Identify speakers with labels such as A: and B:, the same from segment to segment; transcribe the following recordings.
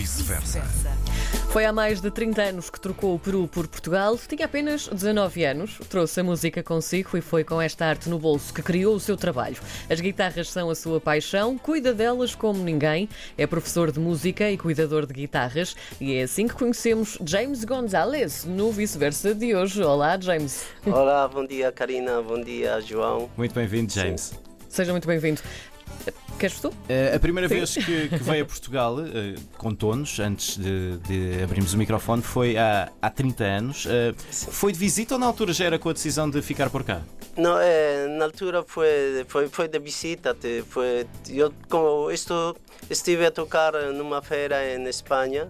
A: vice-versa.
B: Foi há mais de 30 anos que trocou o Peru por Portugal. Tinha apenas 19 anos, trouxe a música consigo e foi com esta arte no bolso que criou o seu trabalho. As guitarras são a sua paixão, cuida delas como ninguém. É professor de música e cuidador de guitarras e é assim que conhecemos James Gonzalez no vice-versa de hoje. Olá, James.
C: Olá, bom dia Karina, bom dia João.
D: Muito bem-vindo, James.
B: Seja muito bem-vindo. Queres tu?
D: Uh, a primeira vez que, que, veio a Portugal, uh, contou-nos, antes de, de, abrirmos o microfone, foi há, há 30 anos. Uh, foi de visita ou na altura já era com a decisão de ficar por cá?
C: Não, é, na altura foi, foi, foi de visita. Foi, eu como estou, estive a tocar numa feira em Espanha,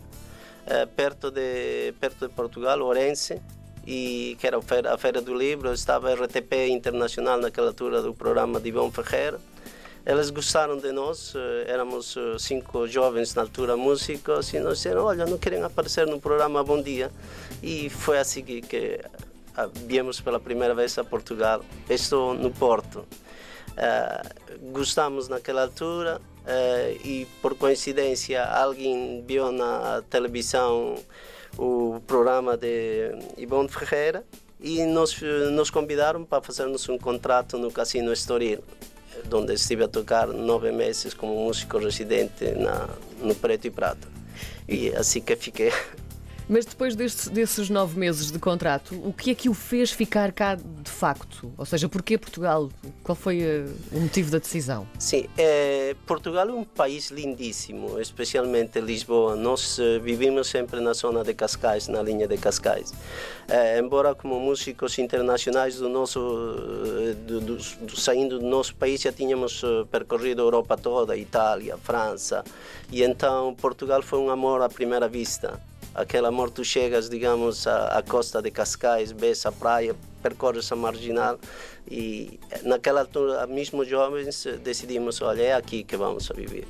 C: perto, de, perto de Portugal, Orense e que era a feira, a feira do livro, estava a RTP Internacional naquela altura do programa de Ivão Ferreira elas gostaram de nós, eh, éramos eh, cinco jovens na altura músicos e nós disseram, olha, não querem aparecer no programa Bom Dia. E foi assim que, ah, viemos pela primeira vez a Portugal. Estou no Porto. Uh, gostamos naquela altura uh, e por coincidência alguém viu na televisão o programa de Ivone Ferreira e nos, nos convidaram para fazermos um contrato no Casino Estoril onde estive a tocar nove meses como músico residente na, no Preto e Prata. E assim que fiquei
B: mas depois deste, desses nove meses de contrato, o que é que o fez ficar cá de facto? Ou seja, porquê Portugal? Qual foi uh, o motivo da decisão?
C: Sim, é, Portugal é um país lindíssimo, especialmente Lisboa. Nós uh, vivimos sempre na zona de Cascais, na linha de Cascais. É, embora como músicos internacionais do nosso, do, do, do, saindo do nosso país já tínhamos percorrido a Europa toda, Itália, França, e então Portugal foi um amor à primeira vista aquele amor tu chegas, digamos, à, à costa de Cascais, vês a praia, percorres a marginal e naquela altura, mesmo jovens, decidimos, olha, é aqui que vamos a viver.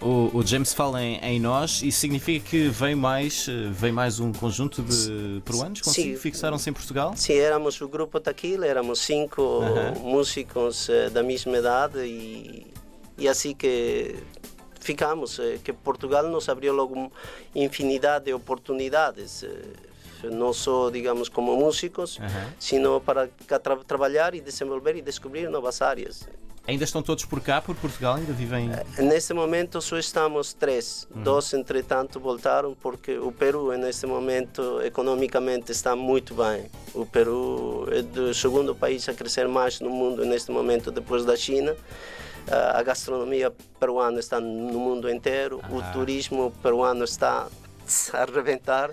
D: O, o James fala em, em, nós, isso significa que vem mais, vem mais um conjunto de peruanos consigo? Fixaram-se em Portugal?
C: Sim, éramos o grupo Taquila, éramos cinco uh -huh. músicos eh, da mesma idade e, e assim que ficamos, eh, que Portugal nos abriu logo infinidade de oportunidades, eh, não só, digamos, como músicos, uhum. sino para tra trabalhar e desenvolver e descobrir novas áreas.
D: Ainda estão todos por cá, por Portugal? Ainda vivem?
C: Eh, neste momento só estamos três. Uhum. Dois, entretanto, voltaram porque o Peru, neste momento, economicamente está muito bem. O Peru é o segundo país a crescer mais no mundo neste momento, depois da China. A gastronomia peruana está no mundo inteiro, ah. o turismo peruano está a arrebentar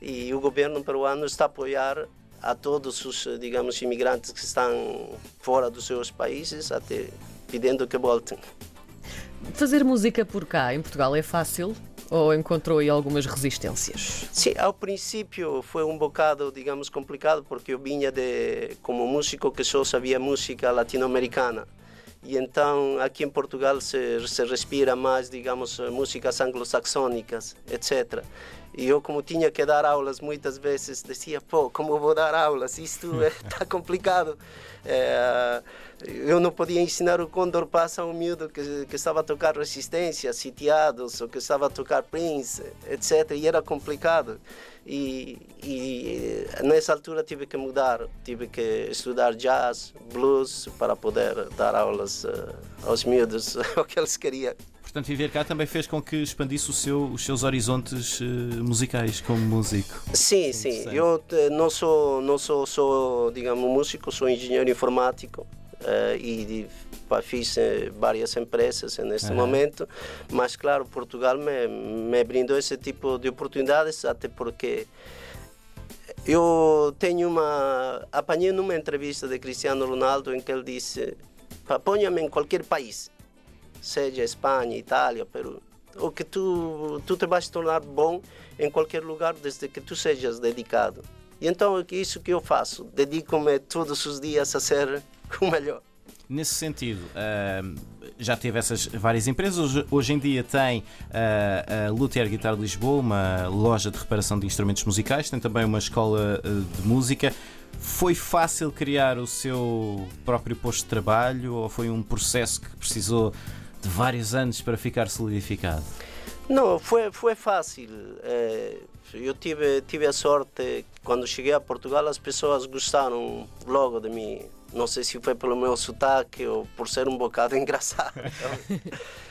C: e o governo peruano está a apoiar a todos os, digamos, imigrantes que estão fora dos seus países, até pedindo que voltem.
B: Fazer música por cá, em Portugal, é fácil? Ou encontrou aí algumas resistências?
C: Sim, ao princípio foi um bocado, digamos, complicado, porque eu vinha de, como músico que só sabia música latino-americana. E então aqui em Portugal se, se respira mais, digamos, músicas anglo-saxônicas, etc. E eu, como tinha que dar aulas muitas vezes, dizia: pô, como vou dar aulas? Isto está é, complicado. É, eu não podia ensinar o Condor Passa a um miúdo que, que estava a tocar Resistência, Sitiados, ou que estava a tocar Prince, etc. E era complicado. E, e nessa altura tive que mudar, tive que estudar jazz, blues, para poder dar aulas uh, aos miúdos, o que eles queriam.
D: Portanto, viver cá também fez com que expandisse seu, os seus horizontes uh, musicais como músico.
C: Sim, sim. Eu eh, não sou, não sou só, digamos, músico, sou engenheiro informático. Uh, e pá, fiz várias empresas neste uhum. momento, mas claro, Portugal me, me brindou esse tipo de oportunidades, até porque eu tenho uma. apanhei numa entrevista de Cristiano Ronaldo em que ele disse: ponha-me em qualquer país seja Espanha, Itália, Peru, o que tu, tu te vais tornar bom em qualquer lugar desde que tu sejas dedicado. E então é isso que eu faço, dedico-me todos os dias a ser o melhor.
D: Nesse sentido, uh, já teve essas várias empresas. Hoje, hoje em dia tem uh, a Luthier Guitar Lisboa, uma loja de reparação de instrumentos musicais, tem também uma escola uh, de música. Foi fácil criar o seu próprio posto de trabalho ou foi um processo que precisou de vários anos para ficar solidificado?
C: Não, foi, foi fácil. É, eu tive, tive a sorte, quando cheguei a Portugal, as pessoas gostaram logo de mim. Não sei se foi pelo meu sotaque ou por ser um bocado engraçado.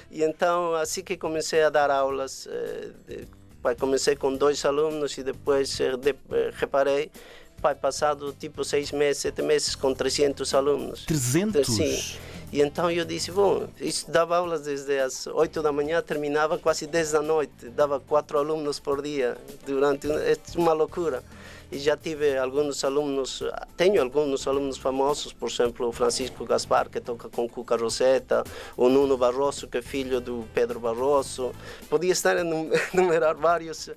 C: e então, assim que comecei a dar aulas, é, comecei com dois alunos e depois de, reparei pai, passado tipo seis meses, sete meses, com 300 alunos.
D: 300?
C: Sim. E então eu disse, bom, isso dava aulas desde as 8 da manhã, terminava quase 10 da noite, dava quatro alunos por dia, durante é uma loucura. E já tive alguns alunos, tenho alguns alunos famosos, por exemplo, o Francisco Gaspar, que toca com Cuca Rosetta, o Nuno Barroso, que é filho do Pedro Barroso. Podia estar a enumerar vários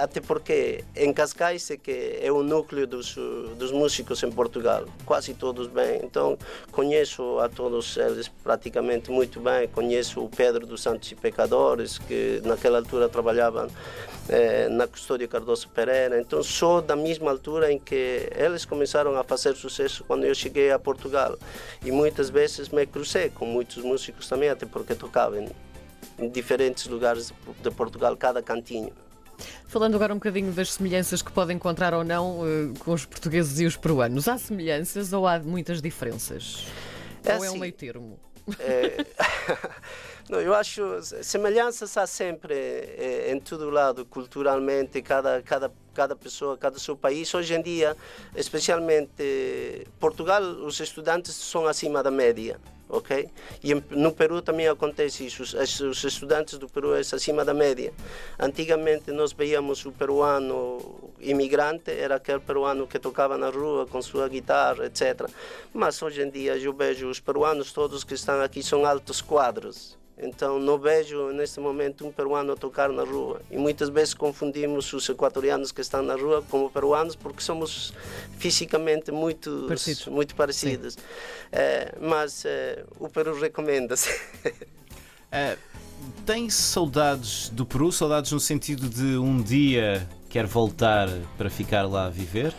C: até porque em Cascais é que é o núcleo dos, dos músicos em Portugal, quase todos bem. Então conheço a todos eles praticamente muito bem. Conheço o Pedro dos Santos e Pecadores, que naquela altura trabalhava eh, na Custódia Cardoso Pereira. Então sou da mesma altura em que eles começaram a fazer sucesso quando eu cheguei a Portugal. E muitas vezes me cruzei com muitos músicos também, até porque tocavam em diferentes lugares de Portugal, cada cantinho.
B: Falando agora um bocadinho das semelhanças que podem encontrar ou não uh, com os portugueses e os peruanos, há semelhanças ou há muitas diferenças? É ou assim, é um assim, meio termo? É...
C: Não, eu acho semelhanças há sempre é, em todo lado, culturalmente, cada, cada, cada pessoa, cada seu país. Hoje em dia, especialmente Portugal, os estudantes são acima da média ok? E no Peru também acontece isso, os, os estudantes do Peru é acima da média. Antigamente nós veíamos o peruano imigrante, era aquele peruano que tocava na rua com sua guitarra, etc. Mas hoje em dia eu vejo os peruanos todos que estão aqui são altos quadros, então não vejo neste momento um peruano a tocar na rua. E muitas vezes confundimos os equatorianos que estão na rua como peruanos porque somos fisicamente muito parecidos. Muito parecidos. É, mas é, o Peru recomenda-se.
D: É, tem saudades do Peru? Saudades no sentido de um dia quer voltar para ficar lá a viver?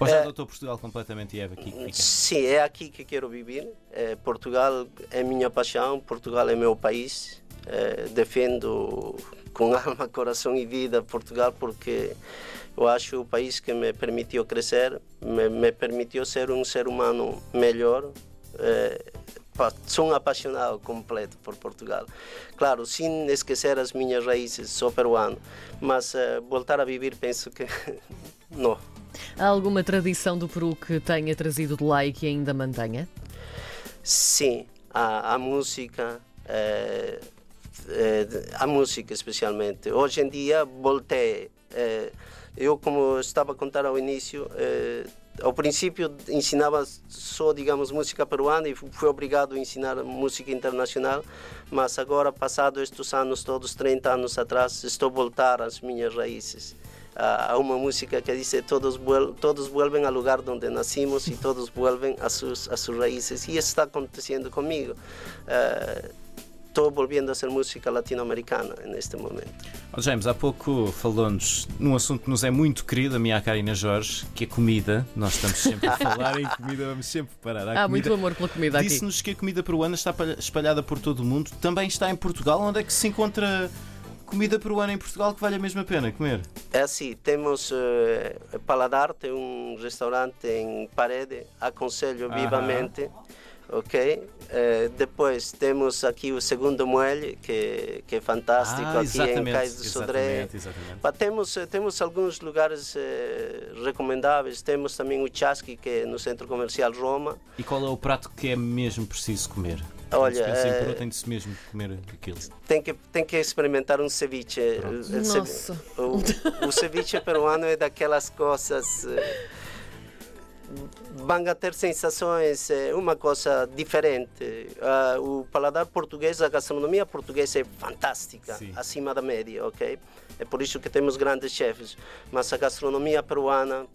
D: Ou já adotou Portugal completamente e é aqui que fica?
C: Sim, é aqui que quero viver. É, Portugal é minha paixão, Portugal é meu país. É, defendo com alma, coração e vida Portugal porque eu acho o país que me permitiu crescer, me, me permitiu ser um ser humano melhor. Sou um apaixonado completo por Portugal. Claro, sem esquecer as minhas raízes, sou peruano, mas uh, voltar a viver penso que não.
B: Há alguma tradição do Peru que tenha trazido de lá e que ainda mantenha?
C: Sim, a, a música, é, é, a música especialmente. Hoje em dia voltei. É, eu, como estava a contar ao início, ao princípio ensinava só, digamos, música peruana e fui obrigado a ensinar música internacional, mas agora, passado estes anos todos, 30 anos atrás, estou voltar às minhas raízes. A uma música que diz todos, todos vuelven ao lugar onde nascimos e todos vuelven a suas, a suas raízes. E isso está acontecendo comigo. Uh, estou voltando a ser música latino-americana neste momento.
D: Oh, James, há pouco falou-nos num assunto que nos é muito querido, a minha Karina Jorge, que é comida. Nós estamos sempre a falar em comida, vamos sempre parar.
B: Há, há muito amor pela comida
D: aqui. Disse-nos que a comida peruana está espalhada por todo o mundo, também está em Portugal. Onde é que se encontra comida peruana em Portugal que vale a mesma pena comer?
C: É assim, temos uh, Paladar, tem um restaurante em Parede, aconselho vivamente. Uh ok? Uh, depois temos aqui o segundo muelle, que, que é fantástico, ah, aqui em Cais do Sodré. Temos, eh, temos alguns lugares uh, recomendáveis, temos também o Chasqui, que é no Centro Comercial Roma.
D: E qual é o prato que é mesmo preciso comer?
C: Olha,
D: é, tem de se mesmo comer aquilo.
C: Tem que, tem que experimentar um ceviche.
B: Nossa.
C: O, o ceviche peruano é daquelas coisas vão a ter sensações, é uma coisa diferente. Uh, o paladar português, a gastronomia portuguesa é fantástica, Sim. acima da média, ok? É por isso que temos grandes chefes. Mas a gastronomia peruana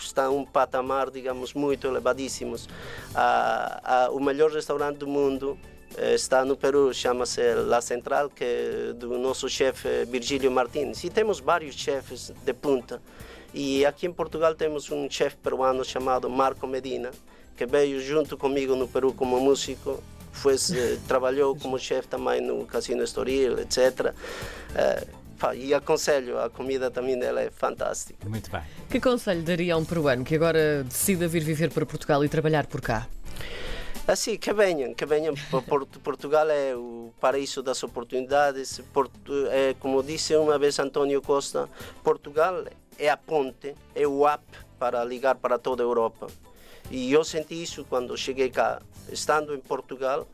C: está um patamar, digamos, muito elevadíssimos. Uh, uh, o melhor restaurante do mundo eh, está no Peru, chama-se La Central, que é do nosso chefe Virgílio Martins. E temos vários chefes de punta. E aqui em Portugal temos um chefe peruano chamado Marco Medina, que veio junto comigo no Peru como músico foi, trabalhou como chefe também no Casino Estoril, etc. E aconselho, a comida também dela é fantástica.
D: Muito bem.
B: Que conselho daria a um peruano que agora decida vir viver para Portugal e trabalhar por cá?
C: Assim, que venham, que venham. Portugal é o paraíso das oportunidades. É, como disse uma vez António Costa, Portugal é a ponte, é o app para ligar para toda a Europa. E eu senti isso quando cheguei cá. Estando em Portugal,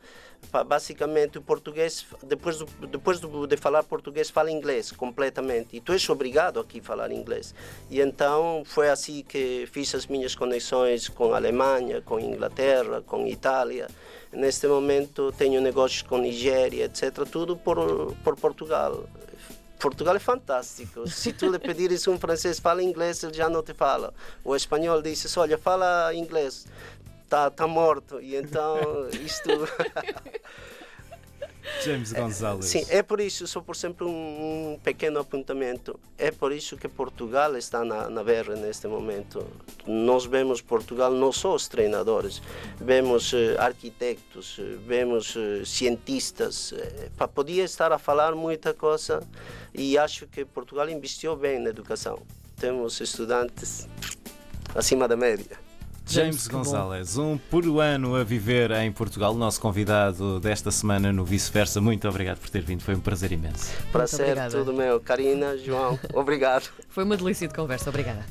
C: basicamente o português, depois, depois de falar português, fala inglês completamente. E tu és obrigado aqui a falar inglês. E então foi assim que fiz as minhas conexões com a Alemanha, com a Inglaterra, com a Itália. Neste momento tenho negócios com Nigéria, etc. Tudo por, por Portugal. Portugal é fantástico. Se tu lhe pedires um francês fala inglês, ele já não te fala. O espanhol diz, olha, fala inglês está tá morto. E então isto.
D: James Gonzalez.
C: Sim, é por isso, só por sempre um, um, pequeno apontamento. É por isso que Portugal está na, na berra neste momento. Nós vemos Portugal não só os treinadores, vemos uh, arquitetos, uh, vemos uh, cientistas. Podia estar a falar muita coisa e acho que Portugal investiu bem na educação. Temos estudantes acima da média.
D: James Gonzalez, um peruano a viver em Portugal, nosso convidado desta semana no Vice-Versa. Muito obrigado por ter vindo, foi um prazer imenso.
C: Prazer, tudo meu. Karina, João, obrigado.
B: Foi uma delícia de conversa, obrigada.